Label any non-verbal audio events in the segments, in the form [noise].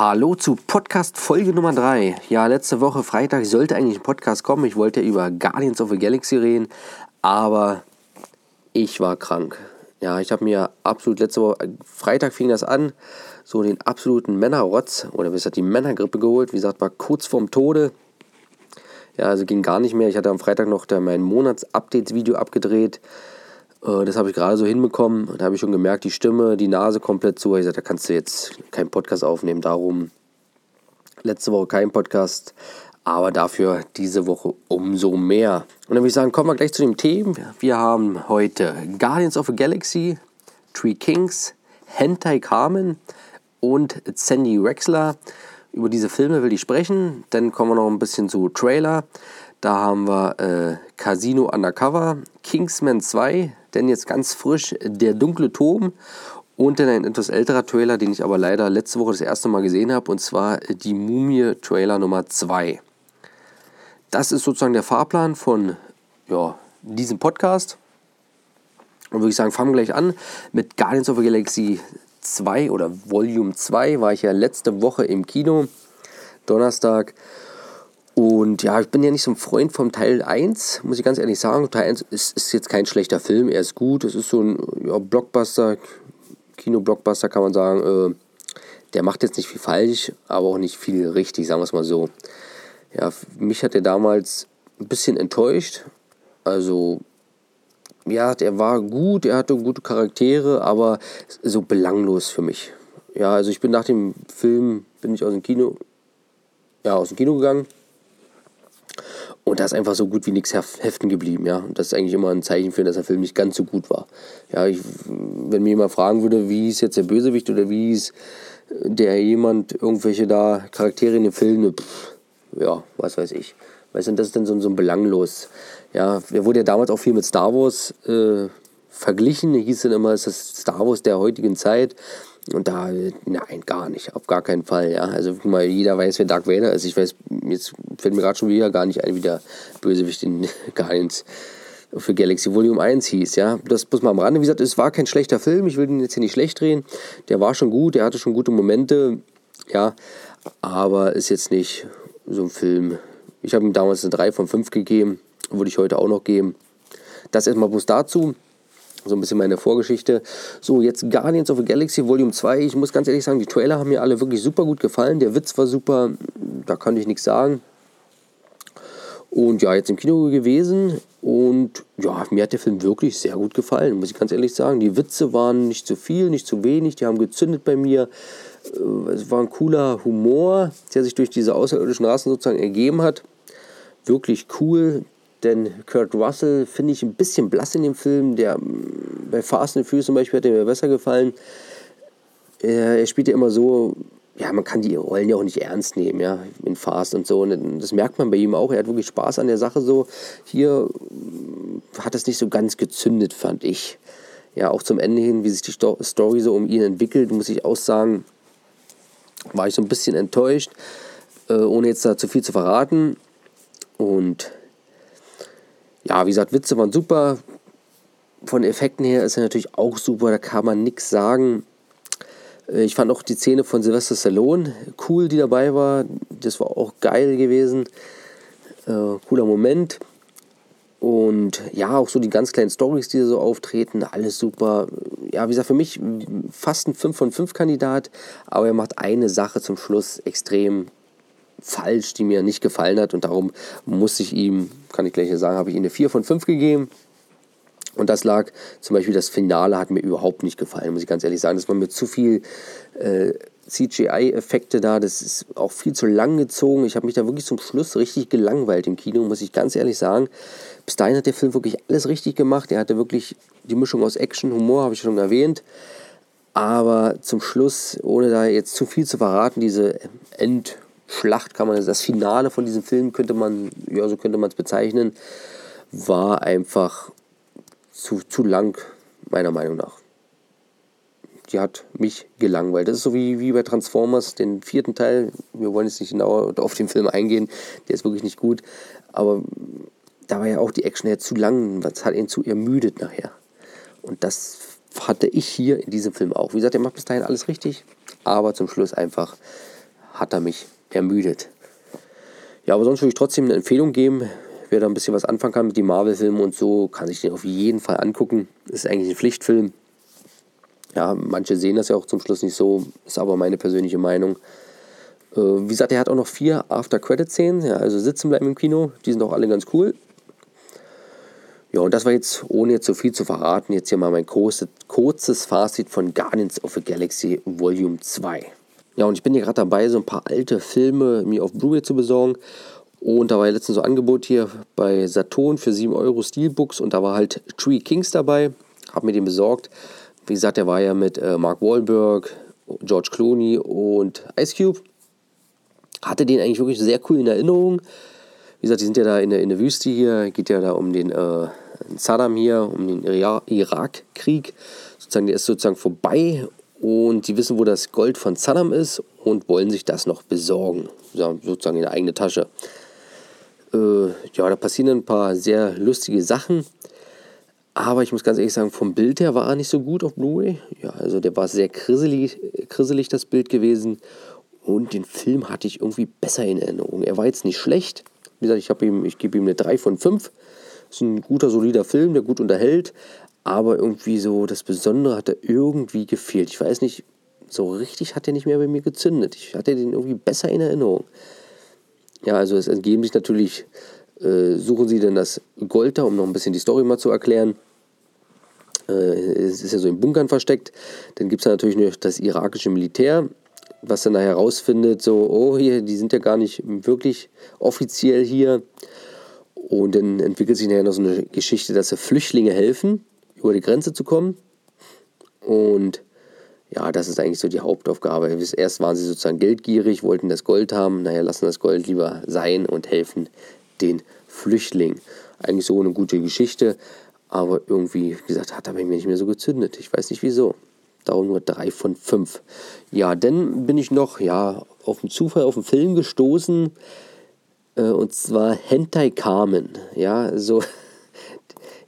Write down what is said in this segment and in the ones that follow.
Hallo zu Podcast Folge Nummer 3. Ja, letzte Woche Freitag sollte eigentlich ein Podcast kommen. Ich wollte über Guardians of the Galaxy reden, aber ich war krank. Ja, ich habe mir absolut letzte Woche, Freitag fing das an, so den absoluten Männerrotz oder wie gesagt die Männergrippe geholt. Wie gesagt, war kurz vorm Tode. Ja, also ging gar nicht mehr. Ich hatte am Freitag noch mein Monats-Updates-Video abgedreht. Äh, das habe ich gerade so hinbekommen. Da habe ich schon gemerkt, die Stimme, die Nase komplett zu. Ich sagte, da kannst du jetzt keinen Podcast aufnehmen. Darum letzte Woche kein Podcast, aber dafür diese Woche umso mehr. Und dann würde ich sagen, kommen wir gleich zu dem Themen. Wir haben heute Guardians of the Galaxy, Three Kings, Hentai Carmen und Sandy Wexler. Über diese Filme will ich sprechen. Dann kommen wir noch ein bisschen zu Trailer. Da haben wir äh, Casino Undercover, Kingsman 2, denn jetzt ganz frisch Der dunkle Turm und dann ein etwas älterer Trailer, den ich aber leider letzte Woche das erste Mal gesehen habe, und zwar die Mumie Trailer Nummer 2. Das ist sozusagen der Fahrplan von ja, diesem Podcast. Und würde ich sagen, fangen wir gleich an mit Guardians of the Galaxy 2 oder Volume 2. War ich ja letzte Woche im Kino, Donnerstag. Und ja, ich bin ja nicht so ein Freund vom Teil 1, muss ich ganz ehrlich sagen. Teil 1 ist, ist jetzt kein schlechter Film, er ist gut. Es ist so ein ja, Blockbuster, Kino-Blockbuster kann man sagen. Äh, der macht jetzt nicht viel falsch, aber auch nicht viel richtig, sagen wir es mal so. Ja, mich hat er damals ein bisschen enttäuscht. Also, ja, der war gut, er hatte gute Charaktere, aber so belanglos für mich. Ja, also ich bin nach dem Film, bin ich aus dem Kino, ja, aus dem Kino gegangen und da ist einfach so gut wie nichts heften geblieben, ja. Und das ist eigentlich immer ein Zeichen für, dass der Film nicht ganz so gut war. Ja, ich, wenn mir jemand fragen würde, wie ist jetzt der Bösewicht oder wie ist der jemand, irgendwelche da Charaktere in den Filmen, pff, ja, was weiß ich. Weißt du, das ist dann so, so ein belanglos. Ja, er wurde ja damals auch viel mit Star Wars äh, verglichen. Hieß dann immer, ist Star Wars der heutigen Zeit. Und da, nein, gar nicht, auf gar keinen Fall, ja. Also guck mal, jeder weiß, wer Dark Vader ist. Ich weiß, jetzt fällt mir gerade schon wieder gar nicht ein, wie der Bösewicht in [laughs] Guardians für Galaxy Volume 1 hieß, ja. Das muss man am Rande. Wie gesagt, es war kein schlechter Film. Ich will den jetzt hier nicht schlecht drehen. Der war schon gut, der hatte schon gute Momente, ja. Aber ist jetzt nicht so ein Film. Ich habe ihm damals eine 3 von 5 gegeben. Würde ich heute auch noch geben. Das erstmal bloß dazu. So ein bisschen meine Vorgeschichte. So, jetzt Guardians of the Galaxy Volume 2. Ich muss ganz ehrlich sagen, die Trailer haben mir alle wirklich super gut gefallen. Der Witz war super, da kann ich nichts sagen. Und ja, jetzt im Kino gewesen. Und ja, mir hat der Film wirklich sehr gut gefallen, muss ich ganz ehrlich sagen. Die Witze waren nicht zu viel, nicht zu wenig. Die haben gezündet bei mir. Äh, es war ein cooler Humor, der sich durch diese außerirdischen Rassen sozusagen ergeben hat. Wirklich cool. Denn Kurt Russell finde ich ein bisschen blass in dem Film. Der, mm, bei Fast and Furious zum Beispiel hat er mir besser gefallen. Er, spielt ja immer so, ja, man kann die Rollen ja auch nicht ernst nehmen, ja, in Fast und so. Und das merkt man bei ihm auch. Er hat wirklich Spaß an der Sache so. Hier mm, hat es nicht so ganz gezündet, fand ich. Ja, auch zum Ende hin, wie sich die Story so um ihn entwickelt, muss ich auch sagen, war ich so ein bisschen enttäuscht, äh, ohne jetzt da zu viel zu verraten. Und ja, wie gesagt, Witze waren super. Von Effekten her ist er natürlich auch super, da kann man nichts sagen. Äh, ich fand auch die Szene von Sylvester Stallone cool, die dabei war. Das war auch geil gewesen. Äh, cooler Moment. Und ja, auch so die ganz kleinen Stories, die so auftreten, alles super. Ja, wie gesagt, für mich fast ein 5 von 5 Kandidat, aber er macht eine Sache zum Schluss extrem falsch, die mir nicht gefallen hat und darum muss ich ihm, kann ich gleich sagen, habe ich ihm eine 4 von 5 gegeben. Und das lag zum Beispiel, das Finale hat mir überhaupt nicht gefallen, muss ich ganz ehrlich sagen. Das war mir zu viel äh, CGI-Effekte da, das ist auch viel zu lang gezogen. Ich habe mich da wirklich zum Schluss richtig gelangweilt im Kino, muss ich ganz ehrlich sagen. Bis dahin hat der Film wirklich alles richtig gemacht. Er hatte wirklich die Mischung aus Action, Humor, habe ich schon erwähnt. Aber zum Schluss, ohne da jetzt zu viel zu verraten, diese End- Schlacht kann man, das Finale von diesem Film könnte man, ja, so könnte man es bezeichnen, war einfach zu, zu lang, meiner Meinung nach. Die hat mich gelangweilt. Das ist so wie, wie bei Transformers, den vierten Teil. Wir wollen jetzt nicht genauer auf den Film eingehen, der ist wirklich nicht gut. Aber da war ja auch die Action ja zu lang. Das hat ihn zu ermüdet nachher. Und das hatte ich hier in diesem Film auch. Wie gesagt, er macht bis dahin alles richtig, aber zum Schluss einfach hat er mich ermüdet. Ja, aber sonst würde ich trotzdem eine Empfehlung geben. Wer da ein bisschen was anfangen kann mit den Marvel-Filmen und so, kann sich den auf jeden Fall angucken. Ist eigentlich ein Pflichtfilm. Ja, manche sehen das ja auch zum Schluss nicht so, ist aber meine persönliche Meinung. Äh, wie gesagt, er hat auch noch vier After-Credit-Szenen, ja, also sitzen bleiben im Kino. Die sind auch alle ganz cool. Ja, und das war jetzt, ohne jetzt so viel zu verraten, jetzt hier mal mein kurzes, kurzes Fazit von Guardians of the Galaxy Volume 2. Ja, und ich bin hier gerade dabei, so ein paar alte Filme mir auf Blu-ray zu besorgen. Und da war ja letztens so ein Angebot hier bei Saturn für 7 Euro Steelbooks und da war halt Tree Kings dabei. Hab mir den besorgt. Wie gesagt, der war ja mit äh, Mark Wahlberg, George Clooney und Ice Cube. Hatte den eigentlich wirklich sehr cool in Erinnerung. Wie gesagt, die sind ja da in der, in der Wüste hier, geht ja da um den äh, Saddam hier, um den Irakkrieg. Sozusagen, der ist sozusagen vorbei und die wissen, wo das Gold von Saddam ist und wollen sich das noch besorgen. sozusagen in der eigene Tasche. Äh, ja, da passieren ein paar sehr lustige Sachen. Aber ich muss ganz ehrlich sagen, vom Bild her war er nicht so gut auf Blu-ray. Ja, also der war sehr krisselig, das Bild gewesen. Und den Film hatte ich irgendwie besser in Erinnerung. Er war jetzt nicht schlecht, wie gesagt, ich, ich gebe ihm eine 3 von 5. Ist ein guter, solider Film, der gut unterhält. Aber irgendwie so, das Besondere hat er irgendwie gefehlt. Ich weiß nicht, so richtig hat er nicht mehr bei mir gezündet. Ich hatte den irgendwie besser in Erinnerung. Ja, also es entgeben sich natürlich, äh, suchen sie denn das Gold da, um noch ein bisschen die Story mal zu erklären. Äh, es ist ja so in Bunkern versteckt. Dann gibt es natürlich noch das irakische Militär, was dann herausfindet, so, oh, hier, die sind ja gar nicht wirklich offiziell hier. Und dann entwickelt sich nachher noch so eine Geschichte, dass Flüchtlinge helfen, über die Grenze zu kommen. Und ja, das ist eigentlich so die Hauptaufgabe. Erst waren sie sozusagen geldgierig, wollten das Gold haben, naja, lassen das Gold lieber sein und helfen den Flüchtlingen. Eigentlich so eine gute Geschichte, aber irgendwie, wie gesagt, hat er mir nicht mehr so gezündet. Ich weiß nicht wieso. Darum nur drei von fünf. Ja, dann bin ich noch ja, auf dem Zufall auf einen Film gestoßen. Äh, und zwar Hentai Carmen. Ja, so. [laughs]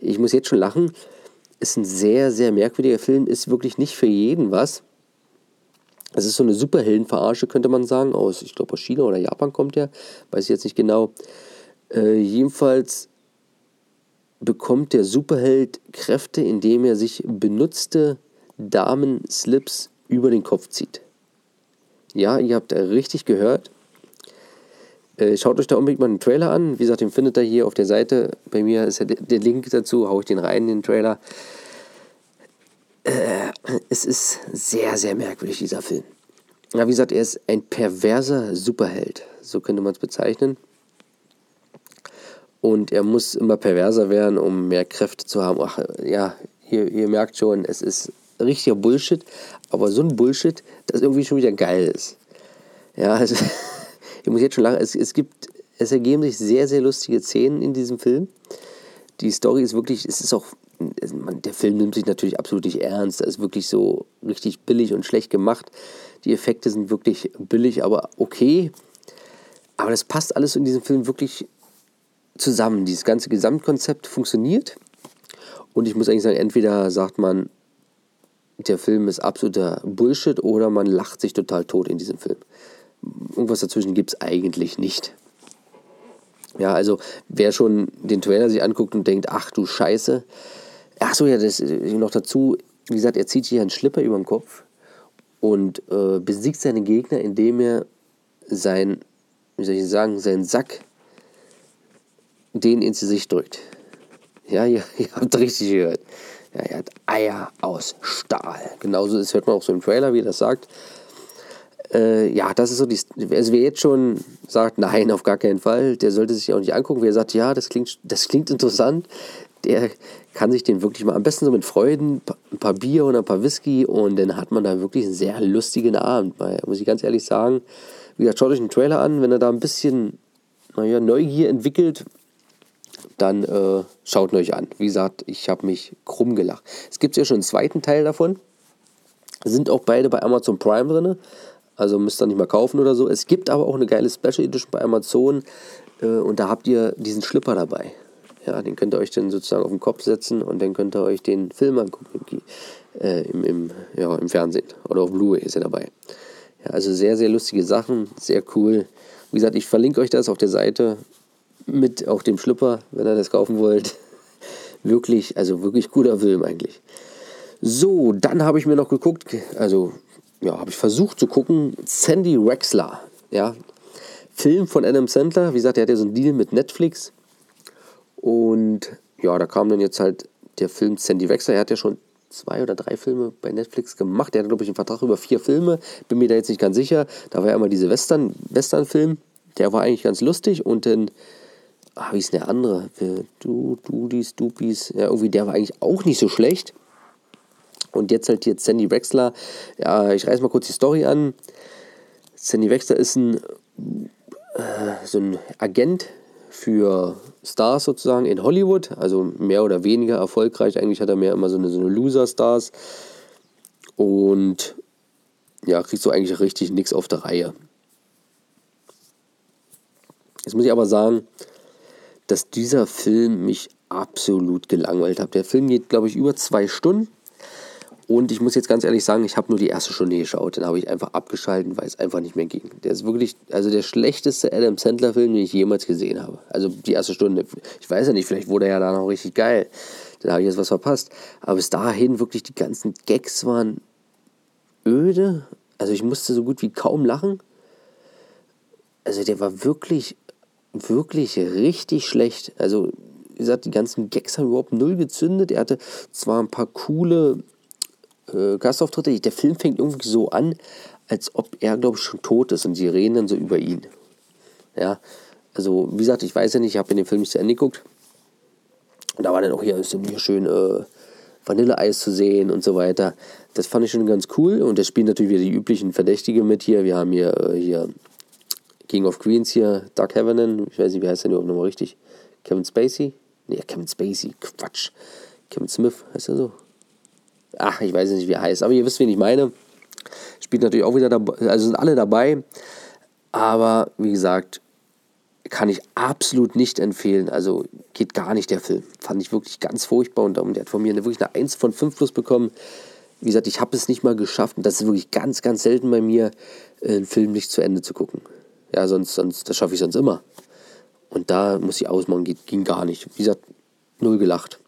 Ich muss jetzt schon lachen. Ist ein sehr, sehr merkwürdiger Film. Ist wirklich nicht für jeden was. Es ist so eine Superheldenverarsche, könnte man sagen. Aus, ich glaube, aus China oder Japan kommt der. Weiß ich jetzt nicht genau. Äh, jedenfalls bekommt der Superheld Kräfte, indem er sich benutzte Damen-Slips über den Kopf zieht. Ja, ihr habt richtig gehört. Äh, schaut euch da unbedingt mal einen Trailer an. Wie gesagt, den findet ihr hier auf der Seite. Bei mir ist ja der Link dazu, haue ich den rein, den Trailer. Äh, es ist sehr, sehr merkwürdig, dieser Film. Ja, wie gesagt, er ist ein perverser Superheld. So könnte man es bezeichnen. Und er muss immer perverser werden, um mehr Kräfte zu haben. Ach, ja, ihr, ihr merkt schon, es ist richtiger Bullshit, aber so ein Bullshit, das irgendwie schon wieder geil ist. Ja, also, [laughs] ich muss jetzt schon lachen, es, es gibt, es ergeben sich sehr, sehr lustige Szenen in diesem Film. Die Story ist wirklich, es ist auch, der Film nimmt sich natürlich absolut nicht ernst, er ist wirklich so richtig billig und schlecht gemacht. Die Effekte sind wirklich billig, aber okay. Aber das passt alles in diesem Film wirklich zusammen. Dieses ganze Gesamtkonzept funktioniert. Und ich muss eigentlich sagen, entweder sagt man, der Film ist absoluter Bullshit oder man lacht sich total tot in diesem Film. Irgendwas dazwischen gibt es eigentlich nicht. Ja, also wer schon den Trailer sich anguckt und denkt, ach du Scheiße. Achso, ja, das noch dazu, wie gesagt, er zieht sich einen Schlipper über den Kopf und äh, besiegt seine Gegner, indem er sein, wie soll ich sagen, seinen Sack den ins Gesicht drückt. Ja, [laughs] ihr, ihr habt richtig gehört. Ja, er hat Eier aus Stahl. Genauso das hört man auch so im Trailer, wie er das sagt. Äh, ja, das ist so die. Also wer jetzt schon sagt, nein, auf gar keinen Fall, der sollte sich auch nicht angucken. Wer sagt, ja, das klingt, das klingt interessant, der kann sich den wirklich mal am besten so mit Freuden, ein paar Bier und ein paar Whisky und dann hat man da wirklich einen sehr lustigen Abend. Weil, muss ich ganz ehrlich sagen, wie gesagt, schaut euch den Trailer an, wenn er da ein bisschen naja, Neugier entwickelt, dann äh, schaut ihn euch an. Wie gesagt, ich habe mich krumm gelacht. Es gibt ja schon einen zweiten Teil davon. Sind auch beide bei Amazon Prime drin. Also müsst ihr nicht mal kaufen oder so. Es gibt aber auch eine geile Special Edition bei Amazon. Äh, und da habt ihr diesen Schlipper dabei. Ja, den könnt ihr euch dann sozusagen auf den Kopf setzen und dann könnt ihr euch den Film angucken. Äh, im, im, ja, im Fernsehen. Oder auf Blu-ray ist er dabei. Ja, also sehr, sehr lustige Sachen, sehr cool. Wie gesagt, ich verlinke euch das auf der Seite mit auch dem Schlüpper, wenn ihr das kaufen wollt. [laughs] wirklich, also wirklich guter Film eigentlich. So, dann habe ich mir noch geguckt, also ja, habe ich versucht zu gucken, Sandy Wexler, ja, Film von Adam Sandler. Wie gesagt, der hat ja so einen Deal mit Netflix. Und ja, da kam dann jetzt halt der Film Sandy Wexler. Er hat ja schon zwei oder drei Filme bei Netflix gemacht. Er hat, glaube ich, einen Vertrag über vier Filme. Bin mir da jetzt nicht ganz sicher. Da war ja immer diese Western, Western-Film. Der war eigentlich ganz lustig. Und dann, ah, wie ist denn der andere? Du, Dudis, Dupis. Ja, irgendwie, der war eigentlich auch nicht so schlecht. Und jetzt halt jetzt Sandy Wexler. Ja, ich reiß mal kurz die Story an. Sandy Wexler ist ein, äh, so ein Agent für Stars sozusagen in Hollywood, also mehr oder weniger erfolgreich. Eigentlich hat er mehr immer so eine, so eine Loser-Stars und ja, kriegt so eigentlich richtig nichts auf der Reihe. Jetzt muss ich aber sagen, dass dieser Film mich absolut gelangweilt hat. Der Film geht, glaube ich, über zwei Stunden. Und ich muss jetzt ganz ehrlich sagen, ich habe nur die erste Stunde geschaut. Dann habe ich einfach abgeschaltet, weil es einfach nicht mehr ging. Der ist wirklich, also der schlechteste Adam Sandler-Film, den ich jemals gesehen habe. Also die erste Stunde. Ich weiß ja nicht, vielleicht wurde er ja da noch richtig geil. Dann habe ich jetzt was verpasst. Aber bis dahin wirklich die ganzen Gags waren öde. Also ich musste so gut wie kaum lachen. Also der war wirklich, wirklich richtig schlecht. Also wie gesagt, die ganzen Gags haben überhaupt null gezündet. Er hatte zwar ein paar coole äh, Gastauftritte. Der Film fängt irgendwie so an, als ob er, glaube ich, schon tot ist und sie reden dann so über ihn. Ja, also wie gesagt, ich weiß ja nicht, ich habe den Film nicht zu Ende geguckt. Und da war dann auch hier, ist hier schön äh, Vanilleeis zu sehen und so weiter. Das fand ich schon ganz cool. Und da spielen natürlich wieder die üblichen Verdächtige mit hier. Wir haben hier, äh, hier King of Queens hier, Doug Havenan. Ich weiß nicht, wie heißt der überhaupt nochmal richtig? Kevin Spacey? Nee, Kevin Spacey, Quatsch. Kevin Smith, heißt er so? Ach, ich weiß nicht, wie er heißt, aber ihr wisst, wen ich meine. Spielt natürlich auch wieder dabei, also sind alle dabei. Aber wie gesagt, kann ich absolut nicht empfehlen. Also geht gar nicht der Film. Fand ich wirklich ganz furchtbar und der hat von mir eine, wirklich eine 1 von 5 plus bekommen. Wie gesagt, ich habe es nicht mal geschafft und das ist wirklich ganz, ganz selten bei mir, einen Film nicht zu Ende zu gucken. Ja, sonst, sonst das schaffe ich sonst immer. Und da muss ich ausmachen, ging gar nicht. Wie gesagt, null gelacht.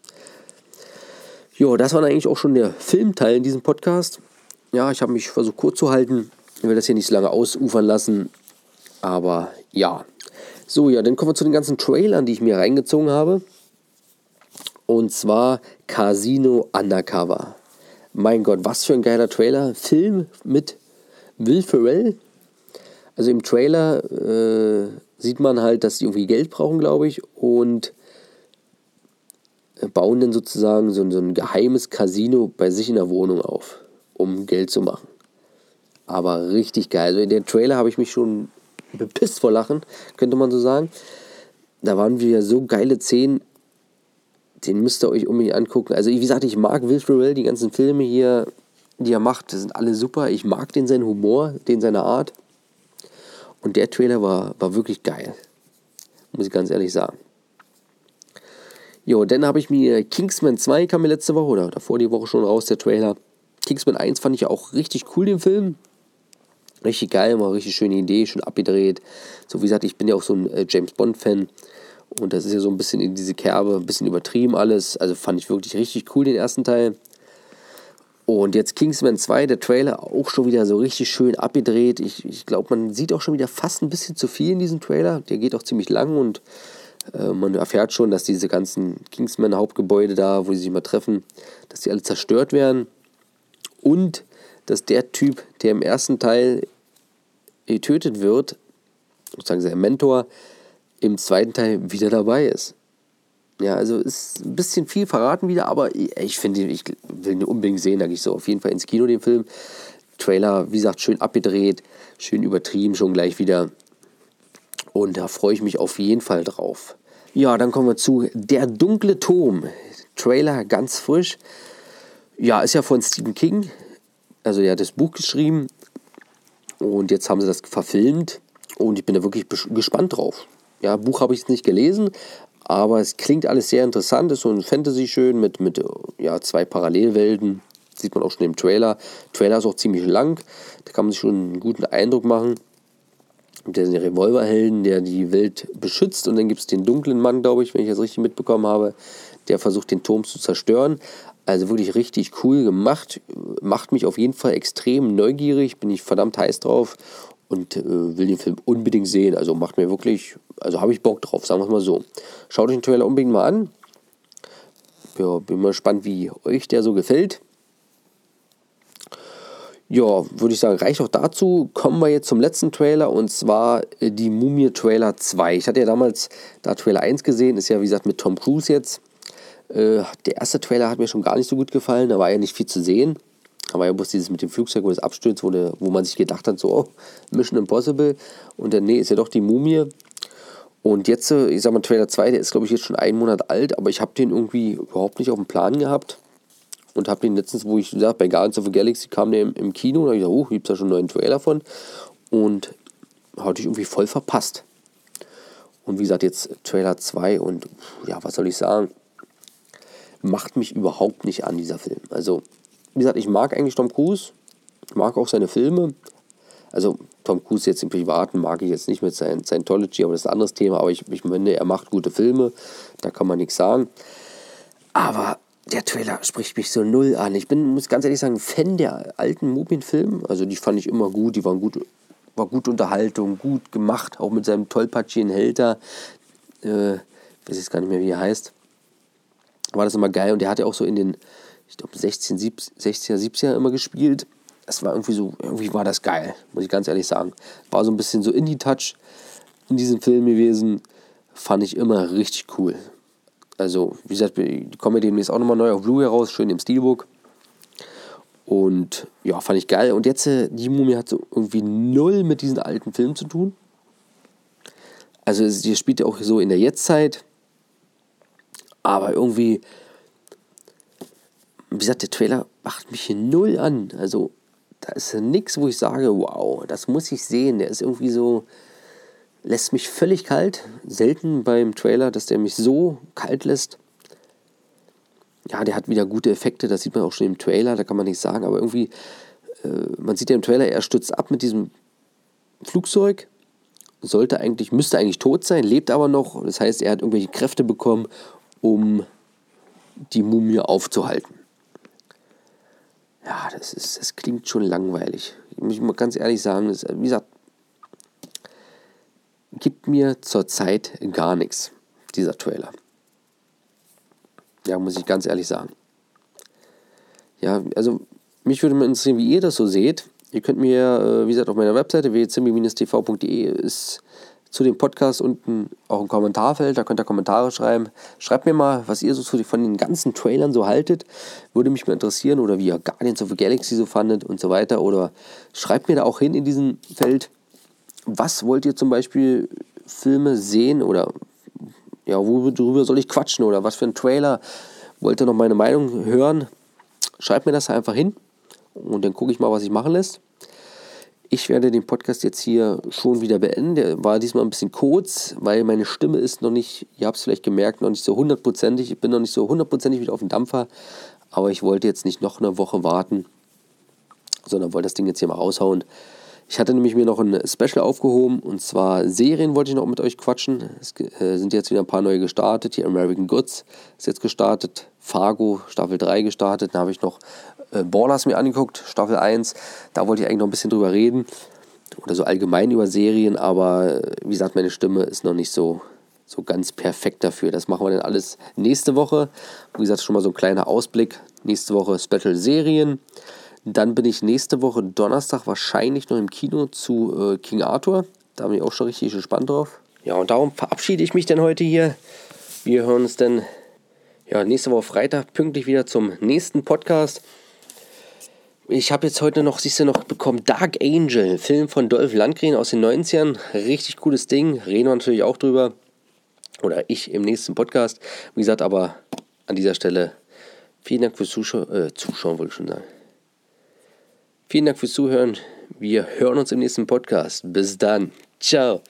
Jo, das war eigentlich auch schon der Filmteil in diesem Podcast. Ja, ich habe mich versucht kurz zu halten. Ich will das hier nicht so lange ausufern lassen. Aber ja. So, ja, dann kommen wir zu den ganzen Trailern, die ich mir reingezogen habe. Und zwar Casino Undercover. Mein Gott, was für ein geiler Trailer. Film mit Will Ferrell. Also im Trailer äh, sieht man halt, dass die irgendwie Geld brauchen, glaube ich. Und bauen dann sozusagen so, so ein geheimes Casino bei sich in der Wohnung auf, um Geld zu machen. Aber richtig geil. Also in dem Trailer habe ich mich schon bepisst vor Lachen, könnte man so sagen. Da waren wieder so geile Szenen, den müsst ihr euch unbedingt angucken. Also wie gesagt, ich mag Will Ferrell, die ganzen Filme hier, die er macht, die sind alle super. Ich mag den seinen Humor, den seine Art. Und der Trailer war, war wirklich geil. Muss ich ganz ehrlich sagen. Jo, dann habe ich mir Kingsman 2 kam mir letzte Woche oder davor die Woche schon raus, der Trailer. Kingsman 1 fand ich auch richtig cool, den Film. Richtig geil, war richtig schöne Idee, schon abgedreht. So wie gesagt, ich bin ja auch so ein äh, James Bond-Fan. Und das ist ja so ein bisschen in diese Kerbe, ein bisschen übertrieben alles. Also fand ich wirklich richtig cool, den ersten Teil. Und jetzt Kingsman 2, der Trailer auch schon wieder so richtig schön abgedreht. Ich, ich glaube, man sieht auch schon wieder fast ein bisschen zu viel in diesem Trailer. Der geht auch ziemlich lang und man erfährt schon, dass diese ganzen Kingsman-Hauptgebäude da, wo sie sich mal treffen, dass die alle zerstört werden. Und dass der Typ, der im ersten Teil getötet wird, sozusagen sein Mentor, im zweiten Teil wieder dabei ist. Ja, also ist ein bisschen viel verraten wieder, aber ich finde, ich will ihn unbedingt sehen, da gehe ich so auf jeden Fall ins Kino, den Film. Trailer, wie gesagt, schön abgedreht, schön übertrieben schon gleich wieder. Und da freue ich mich auf jeden Fall drauf. Ja, dann kommen wir zu Der dunkle Turm. Trailer ganz frisch. Ja, ist ja von Stephen King. Also er hat das Buch geschrieben und jetzt haben sie das verfilmt und ich bin da wirklich gespannt drauf. Ja, Buch habe ich jetzt nicht gelesen, aber es klingt alles sehr interessant. Es ist so ein Fantasy schön mit, mit ja, zwei Parallelwelten. sieht man auch schon im Trailer. Trailer ist auch ziemlich lang, da kann man sich schon einen guten Eindruck machen. Der ist ein Revolverhelden, der die Welt beschützt. Und dann gibt es den dunklen Mann, glaube ich, wenn ich das richtig mitbekommen habe, der versucht, den Turm zu zerstören. Also wirklich richtig cool gemacht. Macht mich auf jeden Fall extrem neugierig. Bin ich verdammt heiß drauf und äh, will den Film unbedingt sehen. Also macht mir wirklich, also habe ich Bock drauf, sagen wir es mal so. Schaut euch den Trailer unbedingt mal an. Ja, bin mal gespannt, wie euch der so gefällt. Ja, würde ich sagen, reicht auch dazu. Kommen wir jetzt zum letzten Trailer und zwar äh, die Mumie Trailer 2. Ich hatte ja damals da Trailer 1 gesehen, ist ja wie gesagt mit Tom Cruise jetzt. Äh, der erste Trailer hat mir schon gar nicht so gut gefallen, da war ja nicht viel zu sehen. Da war ja bloß dieses mit dem Flugzeug, wo das abstürzt, wo, der, wo man sich gedacht hat, so, oh, Mission Impossible. Und dann, nee, ist ja doch die Mumie. Und jetzt, äh, ich sag mal, Trailer 2, der ist, glaube ich, jetzt schon einen Monat alt, aber ich habe den irgendwie überhaupt nicht auf dem Plan gehabt. Und habe den letztens, wo ich gesagt bei Guardians of the Galaxy kam der im, im Kino, und habe ich gesagt, oh, gibt es da schon einen neuen Trailer von. Und hatte ich irgendwie voll verpasst. Und wie gesagt, jetzt Trailer 2 und ja, was soll ich sagen? Macht mich überhaupt nicht an, dieser Film. Also, wie gesagt, ich mag eigentlich Tom Cruise, ich mag auch seine Filme. Also Tom Cruise jetzt im Privaten mag ich jetzt nicht mit Scientology, aber das ist ein anderes Thema. Aber ich, ich finde, er macht gute Filme, da kann man nichts sagen. Aber der Trailer spricht mich so null an. Ich bin, muss ganz ehrlich sagen, Fan der alten Mumien-Filme. Also die fand ich immer gut, die waren gut, war gute Unterhaltung, gut gemacht, auch mit seinem tollpatschigen Helter. Äh, ich weiß jetzt gar nicht mehr, wie er heißt. War das immer geil und der hat ja auch so in den ich glaube 16, 16er, 17er immer gespielt. Das war irgendwie so, irgendwie war das geil, muss ich ganz ehrlich sagen. War so ein bisschen so Indie-Touch in diesem Film gewesen. Fand ich immer richtig cool. Also, wie gesagt, die kommen ja demnächst auch nochmal neu auf Blu-ray raus, schön im Steelbook. Und ja, fand ich geil. Und jetzt, äh, die Mumie hat so irgendwie null mit diesen alten Filmen zu tun. Also, die spielt ja auch so in der Jetztzeit. Aber irgendwie wie gesagt, der Trailer macht mich hier null an. Also, da ist nichts, wo ich sage, wow, das muss ich sehen. Der ist irgendwie so, lässt mich völlig kalt. Selten beim Trailer, dass der mich so kalt lässt. Ja, der hat wieder gute Effekte, das sieht man auch schon im Trailer, da kann man nichts sagen, aber irgendwie, äh, man sieht ja im Trailer, er stürzt ab mit diesem Flugzeug, sollte eigentlich, müsste eigentlich tot sein, lebt aber noch. Das heißt, er hat irgendwelche Kräfte bekommen, um die Mumie aufzuhalten ja, das, ist, das klingt schon langweilig. Ich muss mal ganz ehrlich sagen, das, wie gesagt, gibt mir zurzeit gar nichts, dieser Trailer. Ja, muss ich ganz ehrlich sagen. Ja, also mich würde mal interessieren, wie ihr das so seht. Ihr könnt mir, äh, wie gesagt, auf meiner Webseite www.zimmi-tv.de ist zu dem Podcast unten auch ein Kommentarfeld, da könnt ihr Kommentare schreiben. Schreibt mir mal, was ihr so von den ganzen Trailern so haltet. Würde mich mal interessieren oder wie ihr Guardians of the Galaxy so fandet und so weiter. Oder schreibt mir da auch hin in diesem Feld, was wollt ihr zum Beispiel Filme sehen oder ja, worüber soll ich quatschen oder was für ein Trailer wollt ihr noch meine Meinung hören? Schreibt mir das einfach hin und dann gucke ich mal, was ich machen lässt. Ich werde den Podcast jetzt hier schon wieder beenden. Der war diesmal ein bisschen kurz, weil meine Stimme ist noch nicht, ihr habt es vielleicht gemerkt, noch nicht so hundertprozentig. Ich bin noch nicht so hundertprozentig wieder auf dem Dampfer. Aber ich wollte jetzt nicht noch eine Woche warten, sondern wollte das Ding jetzt hier mal raushauen. Ich hatte nämlich mir noch ein Special aufgehoben und zwar Serien wollte ich noch mit euch quatschen. Es äh, sind jetzt wieder ein paar neue gestartet. Hier American Goods ist jetzt gestartet. Fargo Staffel 3 gestartet. Dann habe ich noch äh, Ballers mir angeguckt, Staffel 1. Da wollte ich eigentlich noch ein bisschen drüber reden. Oder so allgemein über Serien, aber äh, wie gesagt, meine Stimme ist noch nicht so, so ganz perfekt dafür. Das machen wir dann alles nächste Woche. Wie gesagt, schon mal so ein kleiner Ausblick. Nächste Woche Special Serien. Dann bin ich nächste Woche Donnerstag wahrscheinlich noch im Kino zu äh, King Arthur. Da bin ich auch schon richtig gespannt drauf. Ja, und darum verabschiede ich mich dann heute hier. Wir hören uns dann ja, nächste Woche Freitag pünktlich wieder zum nächsten Podcast. Ich habe jetzt heute noch, siehst du noch, bekommen Dark Angel, Film von Dolph Landgren aus den 90ern. Richtig cooles Ding, reden wir natürlich auch drüber. Oder ich im nächsten Podcast. Wie gesagt, aber an dieser Stelle vielen Dank fürs Zuschauen, äh, Zuschauen wollte ich schon sagen. Vielen Dank fürs Zuhören. Wir hören uns im nächsten Podcast. Bis dann. Ciao.